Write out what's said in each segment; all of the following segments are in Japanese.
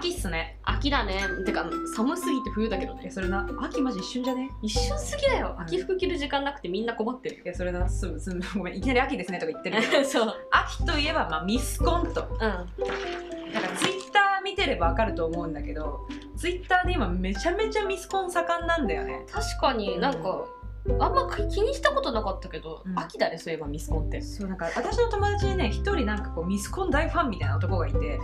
秋っすね。秋だね。てか寒すぎて冬だけどね。えそれな秋マジ一瞬じゃね？一瞬すぎだよ。うん。秋服着る時間なくてみんな困ってる。いやそれなすぐすぐごめん。いきなり秋ですねとか言ってるけど。よ そう。秋といえば、まあ、ミスコンとうん。なんかツイッター見てればわかると思うんだけどツイッターで今めちゃめちゃミスコン盛んなんだよね。確かになんか、あんま気にしたことなかったけど、うん。秋だねそういえばミスコンって。そうなんか私の友達にね一人なんかこうミスコン大ファンみたいな男がいてへ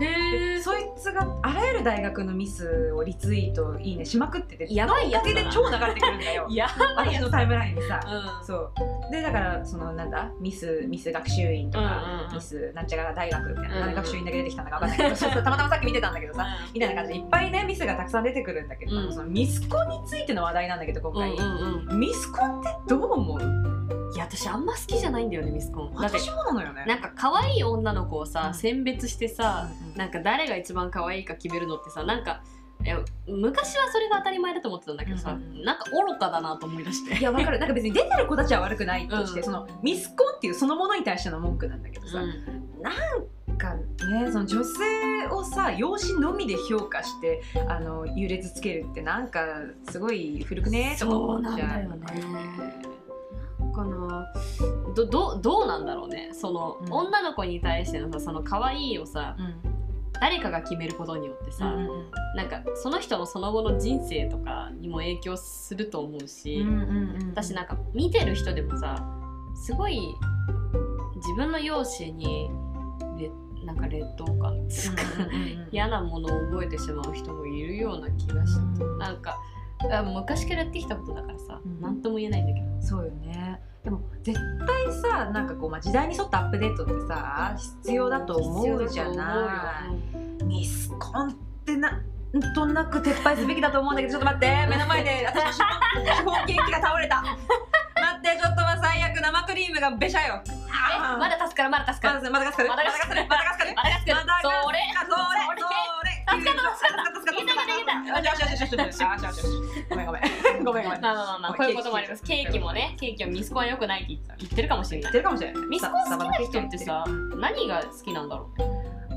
でそいつがあらゆる大学のミスをリツイートいいねしまくっててやばいやつだな。だけで超流れてくるんだよ。や私のタイムラインにさうん。そう。でだからそのなんだミスミス学習院とか、うんうんうん。ミスなんちゃら大学みたいな、うんうん何学習院だけ出てきたんだか分かんないけどそうそう たまたまさっき見てたんだけどさみたいな感じでいっぱいねミスがたくさん出てくるんだけど、うん。そのミスコンについての話題なんだけど今回、うんうんうん。ミスコンどう思う？いや私あんま好きじゃないんだよねミスコン。私もなのよね。なんか可愛い女の子をさ、うん。選別してさ、うんうんなんか誰が一番可愛いか決めるのってさなんかいや昔はそれが当たり前だと思ってたんだけどさ、うんうんなんか愚かだなと思い出して。いやわかる。なんか別に出てる子たちは悪くないとして、うん。そのミスコンっていうそのものに対しての文句なんだけどさ、なんかねその女性をさ容姿のみで評価してあの優劣つけるってなんかすごい古くね？とかそう思っちゃなんだよね。なんかなどどどうなんだろうね。その、うん。女の子に対してのさその可愛いをさうん。誰かが決めることによってさ、うんうんなんかその人のその後の人生とかにも影響すると思うし、うんうんうん私なんか見てる人でもさすごい自分の容姿にれなんか劣等感っつうか、嫌なものを覚えてしまう人もいるような気がして、うん。なんかあ昔からやってきたことだからさうん。何、とも言えないんだけど。そうよね。でも絶対さなんかこう、まあ、時代に沿ったアップデートってさ必要だと思うじゃない。ミスコンってなんとなく撤廃すべきだと思うんだけどちょっと待って目の前で 私のシフォンシフォンケーキが倒れた生クリームがべしゃよ。あーまだ足かるまだ足すかまら。だまだかかる？まだかかる。まだかすかね。まだか助かまだかそれそれそれ。よしよしよしよしよしよし。ごめんごめんごめんごめん。まあまままこういうこともあります。ケーキもね、ケーキはミスコはよくないって言ってるかもしれ言っ。てるかもしれない。ミスコ好きな人ってさ、何が好きなんだろう？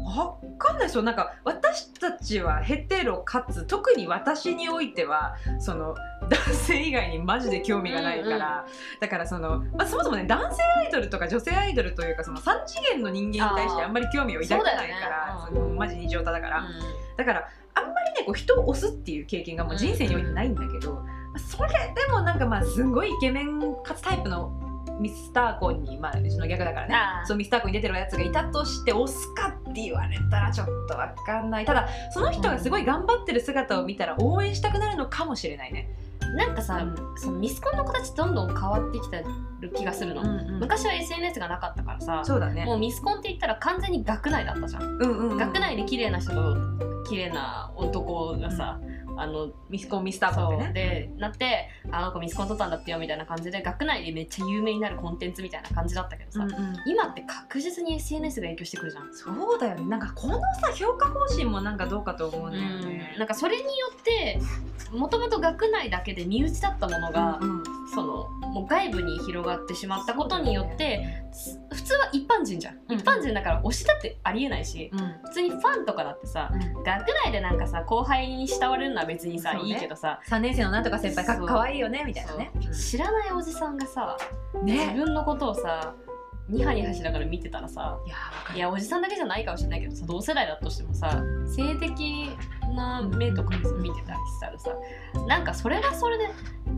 わかんないですよなんか私たちはヘテロかつ特に私においてはその 男性以外にマジで興味がないから、うんうんだからその、まあ、そもそもね男性アイドルとか女性アイドルというかその3次元の人間に対してあんまり興味を抱かないからそね。そのマジ二乗多だから、う、だからあんまりねこう人を押すっていう経験がもう人生においてないんだけど、まあそれでもなんかまあすごいイケメンかつタイプのミスターコンにまあうちの逆だからね。そうミスターコンに出てるやつがいたとして押すかって言われたらちょっとわかんない。ただその人がすごい頑張ってる姿を見たら応援したくなるのかもしれないね。なんかさ、うん。そのミスコンの形どんどん変わってきてる気がするの、昔は SNS がなかったからさそうだね。もうミスコンって言ったら完全に学内だったじゃん、うんうんうん。学内で綺麗な人と綺麗な男がさ、あのミスコンミスターコンそう。でねでなってあの子ミスコン取ったんだってよみたいな感じで学内でめっちゃ有名になるコンテンツみたいな感じだったけどさ、うんうん。今って確実に SNS が影響してくるじゃん。そうだよね。なんかこのさ評価方針もなんかどうかと思うんだよね。なんかそれによってもともと学内だけで身内だったものが、うんうんそのもう外部に広がってしまったことによってす普通は一般人じゃん、うん一般人だから推しだってありえないしうん。普通にファンとかだってさ学内でなんかさ後輩に慕われるのは別にさ、ね。いいけどさ3年生のなんとか先輩かかわいいよねみたいなね。知らないおじさんがさ、うん自ね分のことをさニハニハしながら見てたらさいやおじさんだけじゃないかもしれないけどさ同世代だとしてもさ性的な目とか見てたりしたらさなんかそれはそれで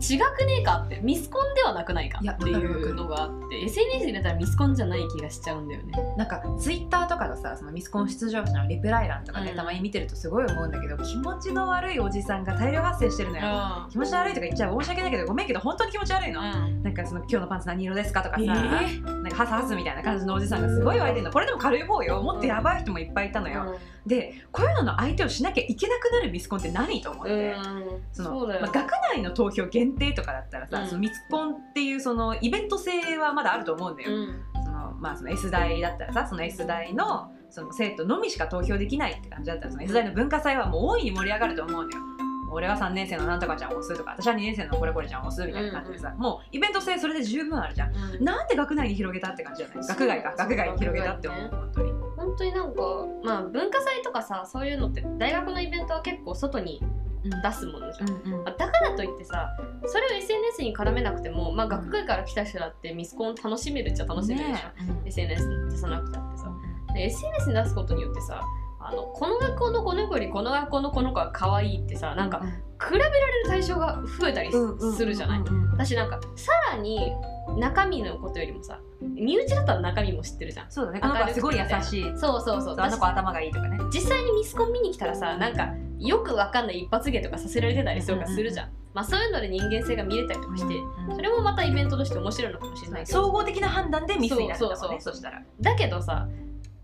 違くねえかってミスコンではなくないかっていうのがあって SNS 入れたらミスコンじゃない気がしちゃうんだよね。なんかツイッターとかのさそのミスコン出場者のリプライ欄とかね、うん。たまに見てるとすごい思うんだけど気持ちの悪いおじさんが大量発生してるのよ、気持ち悪いとか言っちゃう申し訳ないけどごめんけど本当に気持ち悪いの、うん。なんかその今日のパンツ何色ですかとかさ、えなんかハサハスみたいな感じのおじさんがすごい湧いてるの。これでも軽い方よ。もっとやばい人もいっぱいいたのよ、でこういうのの相手をしなきゃいけなくなるミスコンって何と思って、そのまあ、学内の投票限定とかだったらさ、うん。そのミスコンっていうそのイベント性はまだあると思うんだよ、うん。そのまあその S 大だったらさその S 大のその生徒のみしか投票できないって感じだったらその S 大の文化祭はもう大いに盛り上がると思うのよ。俺は3年生のなんとかちゃんを押すとか私は2年生のこれこれちゃんを押すみたいな感じでさ、もうイベント性それで十分あるじゃん。うん。なんで学内に広げたって感じじゃない？学外か。学外に広げたって思う、本当に。本本当になんかまあ文化祭とかさそういうのって大学のイベントは結構外に出すものじゃん、うんうん。まあだからといってさそれを SNS に絡めなくても、まあ、学会から来た人だってミスコン楽しめるっちゃ楽しめるでしょ、ね SNS に出さなくたってさ。で SNS に出すことによってさあのこの学校のこの子よりこの学校のこの子が可愛いってさなんか比べられる対象が増えたりすするじゃない。私なんかさらに中身のことよりもさ身内だったら中身も知ってるじゃん。そうだね。この子はすごい優しい。そうそうそう。あの子頭がいいとかね。実際にミスコン見に来たらさなんかよくわかんない一発芸とかさせられてたりとかするじゃん、まあそういうので人間性が見れたりとかしてそれもまたイベントとして面白いのかもしれないけど。総合的な判断でミスになるんだもんそうそうそう。ねそしたら。だけどさ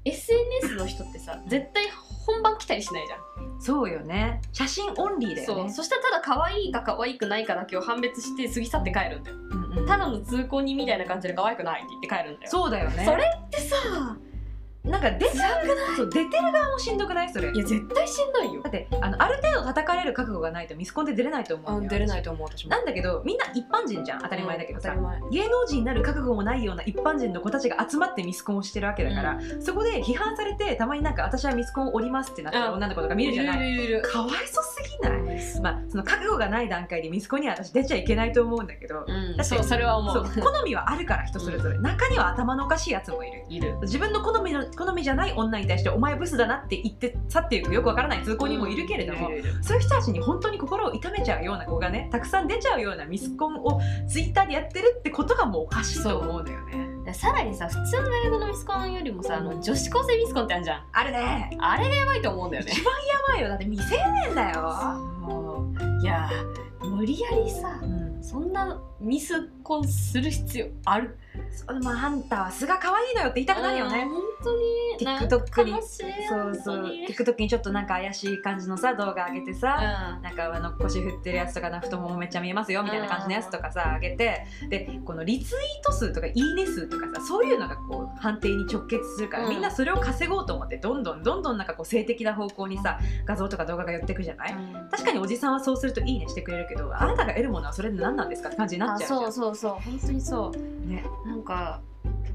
SNS の人ってさ絶対本番来たりしないじゃん、そうよね。写真オンリーだよね。そう。そしたらただ可愛いか可愛くないかだけを判別して過ぎ去って帰るんだよ。うんうん。ただの通行人みたいな感じで可愛くないって言って帰るんだよ。そうだよね。それってさなんか出てるそう出てる側もしんどくない？それ。いや絶対しんどいよ。だってあのある程度叩かれる覚悟がないとミスコンで出れないと思うんだよいと思う私なんだけどみんな一般人じゃん。当たり前だけどさ、芸能人になる覚悟もないような一般人の子たちが集まってミスコンをしてるわけだから、そこで批判されてたまになんか私はミスコンを降りますってなってる女の子とか見るじゃない、かわいそすぎない？まあその覚悟がない段階でミスコンには私出ちゃいけないと思うんだけど、うんだってそうそれは思う。好みはあるから人それぞれ、中には頭のおかしいやつもいる。いる。自分の好みの好みじゃない女に対してお前ブスだなって言って去っていくよくわからない。通行人もいるけれども、そういう人たちに本当に心を痛めちゃうような子がねたくさん出ちゃうようなミスコンをツイッターでやってるってことがもうおかしいと思うんだよね。でさらにさ普通の大学のミスコンよりもさあの女子高生ミスコンってあるじゃん。あるね。あれがやばいと思うんだよね。一番やばいよ。だって未成年だよ、いや無理やりさうん、そんなミスコンする必要ある？そうまあハンターは素が可愛いのよって言いたくなるよね。本当に。TikTok に。そうそう。TikTok にちょっとなんか怪しい感じのさ動画上げてさ、うなんかあの腰振ってるやつとかな太ももめっちゃ見えますよみたいな感じのやつとかさ上げて。でこのリツイート数とかいいね数とかさそういうのがこう判定に直結するから、うん。みんなそれを稼ごうと思ってどんどんどんどんなんかこう性的な方向にさ画像とか動画が寄ってくじゃない、ん。確かにおじさんはそうするといいねしてくれるけどあなたが得るものはそれで何なんですかって感じになあっちゃうそうそうそう。本当にそうね。なんか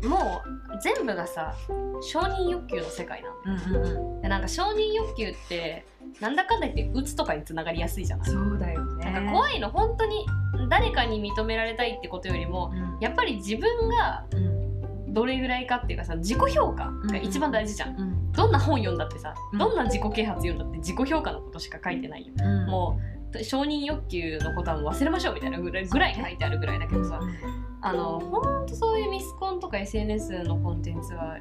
もう全部がさ承認欲求の世界なんだうんうんうん。でなんか承認欲求ってなんだかんだ言ってうつとかにつながりやすいじゃない？そうだよね。なんか怖いの。本当に誰かに認められたいってことよりもうん。やっぱり自分がうん。どれぐらいかっていうかさ自己評価が一番大事じゃん、うん。どんな本読んだってさ、うん。どんな自己啓発読んだって自己評価のことしか書いてないよ、うん。もう承認欲求のことは忘れましょうみたいなぐらいぐらい書いてあるぐらいだけどさ、あのほんとそういうミスコンとか SNS のコンテンツは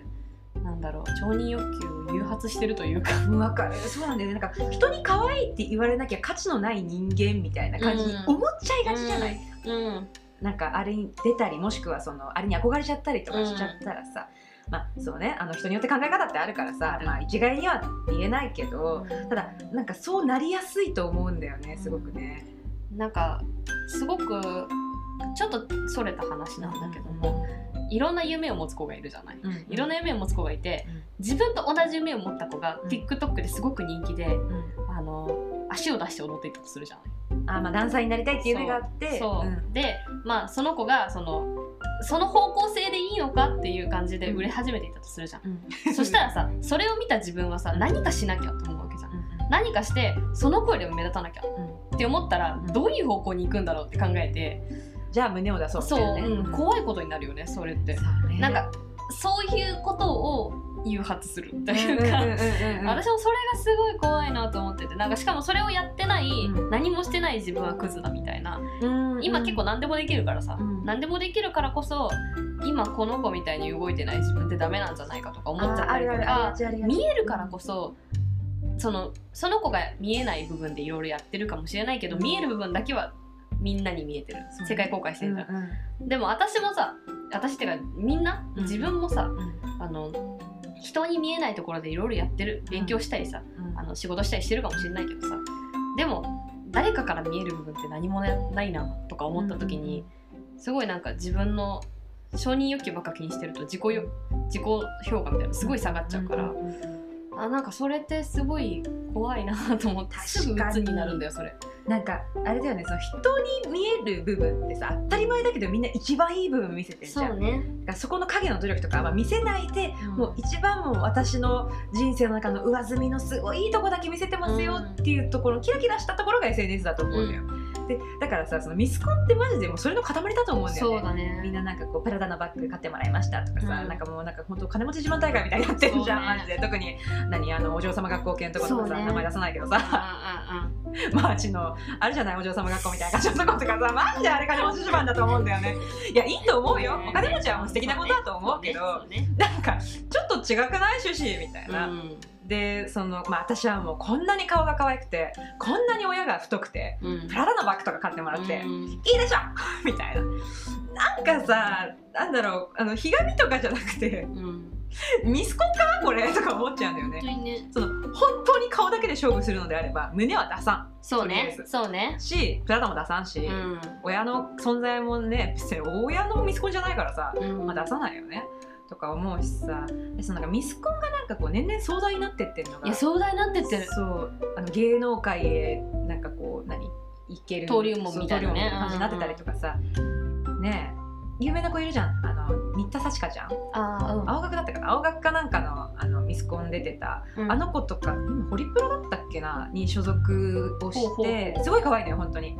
なんだろう承認欲求を誘発してるというか。う んわかる。そうなんだよね。なんか人に可愛いって言われなきゃ価値のない人間みたいな感じに思っちゃいがちじゃない、うん。なんかあれに出たりもしくはそのあれに憧れちゃったりとかしちゃったらさ、まあそうね。あの人によって考え方ってあるからさ、まあ、一概には言えないけどただなんかそうなりやすいと思うんだよねすごくね。なんかすごくちょっとそれた話なんだけども、いろんな夢を持つ子がいるじゃない。うんいろんな夢を持つ子がいてうん。自分と同じ夢を持った子がうん。TikTok ですごく人気で、うん。あの足を出して踊っていったとするじゃない。あまあダンサーになりたいっていう夢があって。そう、ん。でまあその子がそのその方向性でいいのかっていう感じで売れ始めていったとするじゃん。うん。そしたらさそれを見た自分はさ何かしなきゃと思うわけじゃん。何かしてその子よりも目立たなきゃうん。って思ったらうん。どういう方向に行くんだろうって考えて、じゃあ胸を出そうみそう、たいなねうん。怖いことになるよねそれって。そうね。なんかそういうことを誘発するというか、私もそれがすごい怖いなと思ってて。なんかしかもそれをやってない、うん。何もしてない自分はクズだみたいな。うん今結構何でもできるからさ、うん。何でもできるからこそ今この子みたいに動いてない自分ってダメなんじゃないかとか思っちゃったりとか見えるからこそそのその子が見えない部分でいろいろやってるかもしれないけど、うん。見える部分だけはみんなに見えてる。世界公開してるじゃん、うんうん。でも私もさ私ってかみんなうん。自分もさ、うん。あの人に見えないところでいろいろやってる。勉強したりさ、うん。あの仕事したりしてるかもしれないけどさ。でも誰かから見える部分って何もないなとか思った時に、すごいなんか自分の承認欲求ばっか気にしてると自己よ自己評価みたいなのすごい下がっちゃうから、んんんなあなんかそれってすごい怖いなと思ってすぐ鬱になるんだよそれ。なんかあれだよねその人に見える部分ってさ当たり前だけどみんな一番いい部分見せてるじゃん。ね、だからそこの影の努力とかは見せないで、うん。もう一番もう私の人生の中の上積みのすごいいいとこだけ見せてますよっていうところ、キラキラしたところが SNS だと思うんだよ、でだからさそのミスコンってマジでもうそれの塊だと思うんだよね。そうだね。みんななんかこうプラダのバッグ買ってもらいましたとかさ、うん。なんかもうなんか本当金持ち自慢大会みたいになってるじゃん、ね。マジで。特に何あのお嬢様学校系のところとかさ、ね。名前出さないけどうんさうんマーチのあるじゃないお嬢様学校みたいな感じのとことかさマジであれ金持ち自慢だと思うんだよね。いやいいと思うよ。お金持ちはもう素敵なことだと思うけどそうね。なんかちょっと違くない趣旨みたいな、そうねでそのまあ私はもうこんなに顔が可愛くてこんなに親が太くてうん。うんプラダのバッグとか買ってもらって、うん。いいでしょ！みたいな。なんかさなんだろうあのひがみとかじゃなくてうん。ミスコンかなこれとか思っちゃうんだよ本当ね。その本当に顔だけで勝負するのであれば胸は出さそうね。ず。そうね。んしプラダも出さんし、うん。親の存在もね別に親のミスコンじゃないからさ、うん。まあ、出さないよねとか思うしさ。でそのなんかミスコンがなんかこう年々壮大になってってるのが。いや壮大になってってる。そう。あの芸能界へなんかこう何いける登竜門みたいなね。感じになってたりとかさ、ねえ。有名な子いるじゃん。あの新田幸香ちゃん。あーうん。青学だったかな。青学かなんかのあのミスコン出てた、うん。あの子とか今ホリプロだったっけな？に所属をして。すごい可愛いのよ本当に。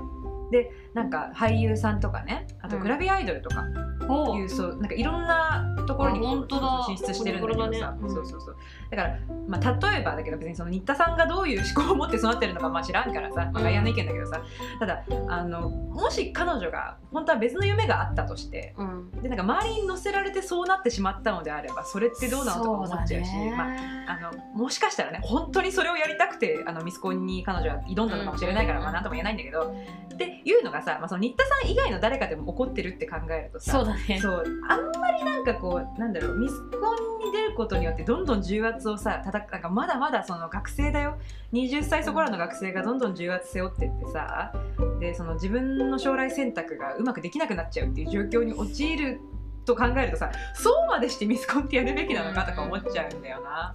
でなんか俳優さんとかねあとうん。グラビアアイドルとかほいう、そうなんかいろんなところにあ本当だ。進出してるんだけどさ、ねうんそうそうそう。だから、まあ、例えばだけど別にその新田さんがどういう思考を持って育ってるのかまあ知らんからさ、まあ、外野の意見だけどさ。ただあのもし彼女が本当は別の夢があったとしてうん。でなんか周りに乗せられてそうなってしまったのであればそれってどうなのとか思っちゃうしまああのもしかしたらね本当にそれをやりたくてあのミスコンに彼女は挑んだのかもしれないから、うんまあ、なんとも言えないんだけど。っていうのがさ、まあ、その新田さん以外の誰かでも起こってるって考えるとさそうだね。そう。あんまりなんかこうなんだろうミスコンに出ることによってどんどん重圧をさたたなんかまだまだその学生だよ。20歳そこらの学生がどんどん重圧背負ってってさでその自分の将来選択がうまくできなくなっちゃうっていう状況に陥ると考えるとさそうまでしてミスコンってやるべきなのかとか思っちゃうんだよな。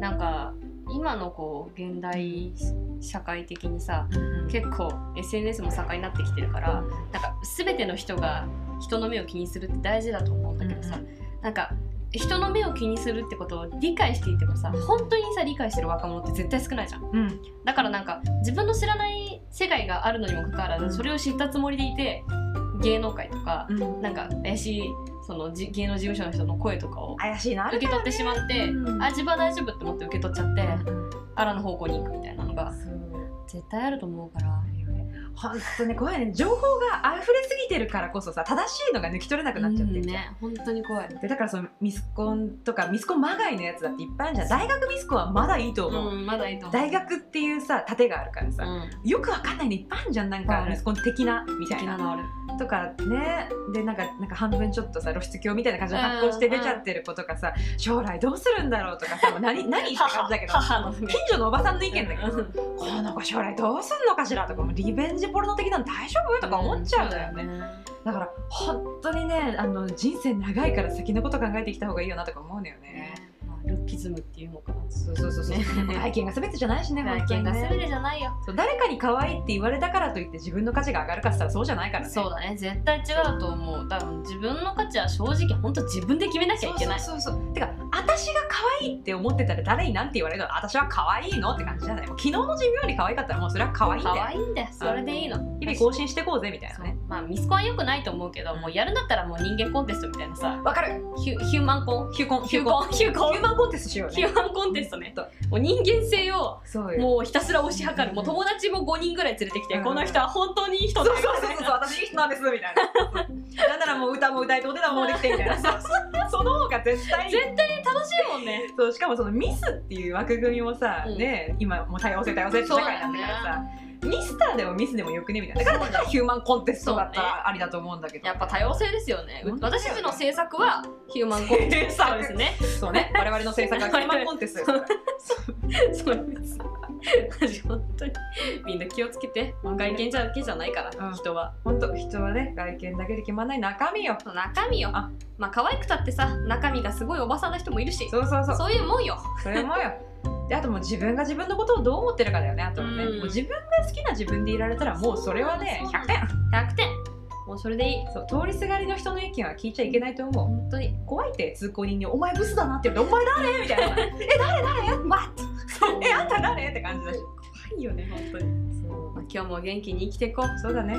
なんか今のこう現代社会的にさ結構 SNS も盛んになってきてるからなんか全ての人が人の目を気にするって大事だと思うんだけどさ、うんなんか人の目を気にするってことを理解していてもさ本当にさ理解してる若者って絶対少ないじゃん。うん。だからなんか自分の知らない世界があるのにもかかわらず、うんそれを知ったつもりでいて芸能界とか、うん。なんか怪しいそのじ芸能事務所の人の声とかを怪しいな。受け取ってしまって、うん。あ自分は大丈夫って思って受け取っちゃって、うん。あらの方向に行くみたいなのが絶対あると思うから。本当ね怖いね。情報が溢れすぎてるからこそさ正しいのが抜き取れなくなっちゃってるね。本当に怖い。でだからそのミスコンとかミスコンまがいのやつだっていっぱいあるじゃん大学ミスコンはまだいいと思う、うんまだいいと思う。大学っていうさ盾があるからさ、うん。よくわかんないのいっぱいあるじゃん。なんかミスコン的なみたいなのあるとかね。でなんかなんか半分ちょっとさ露出狂みたいな感じで発行して出ちゃってる子とかさ、将来どうするんだろうとかさ何 何って感じだけど近所のおばさんの意見だけど、うんこの子将来どうすんのかしらとかもうリベンジポルノ的なの大丈夫とか思っちゃうんだよね、だから本当にねあの人生長いから先のこと考えてきた方がいいよなとか思うんだよね。まあルッキズムっていうのかな。そうそうそうそう。ね。外見が全てじゃないしね、外見が全ね。てじゃないよ。誰かに可愛いって言われたからといって自分の価値が上がるかって言ったらそうじゃないからね。そうだね絶対違うと思う。多分自分の価値は正直本当自分で決めなきゃいけない。そうそうそう。てか私が可愛いって思ってたら誰になんて言われるの？私は可愛いのって感じじゃない。昨日の自分より可愛かったらもうそれは可愛いんだよ。可愛いんだよ。それでいいの。日々更新してこうぜみたいなね。まあミスコンは良くないと思うけどもうやるんだったらもう人間コンテストみたいなさ。わかる。ヒュヒューマンコン？ヒューコン。ヒューコン。ヒューコン。ヒューマンコンテストしようね。コンテストね。もう人間性を。もうひたすら推し量る。もう友達も5人ぐらい連れてきて、うん。この人は本当にいい人だそうそうそうそう私いい人なんですみたいな。なんならもう歌も歌えてお手玉もできてみたいな。さその方が絶対絶対楽しいもんね。そうしかもそのミスっていう枠組みもさ、うん。ね今もう多様性多様性って社会なんだからさ、ミスターでもミスでもよくねみたいな。だからだからヒューマンコンテストだったらありだと思うんだけど。やっぱ多様性ですよね。私たちの制作はヒューマンコンテストですね。そうね。我々の制作はヒューマンコンテストですから。そうですマジ本当にみんな気をつけて。外見だけじゃないから、うん。人は。本当人はね外見だけで決まらない中身よ。中身よ。あまあ可愛くたってさ中身がすごいおばさんな人もいるし。そうそうそう。そういうもんよ。それもよ。であともう自分が自分のことをどう思ってるかだよねあとはね、うん。もう自分が好きな自分でいられたらもうそれはねそう100点。100点。もうそれでいい。そう通りすがりの人の意見は聞いちゃいけないと思う。本当に。怖いって通行人に「お前ブスだな」って言われて「お前誰?」みたいな「え誰？誰？えあんた誰?」って感じだし。怖いよね本当に。そう、まあ、今日も元気に生きていこう。そうだね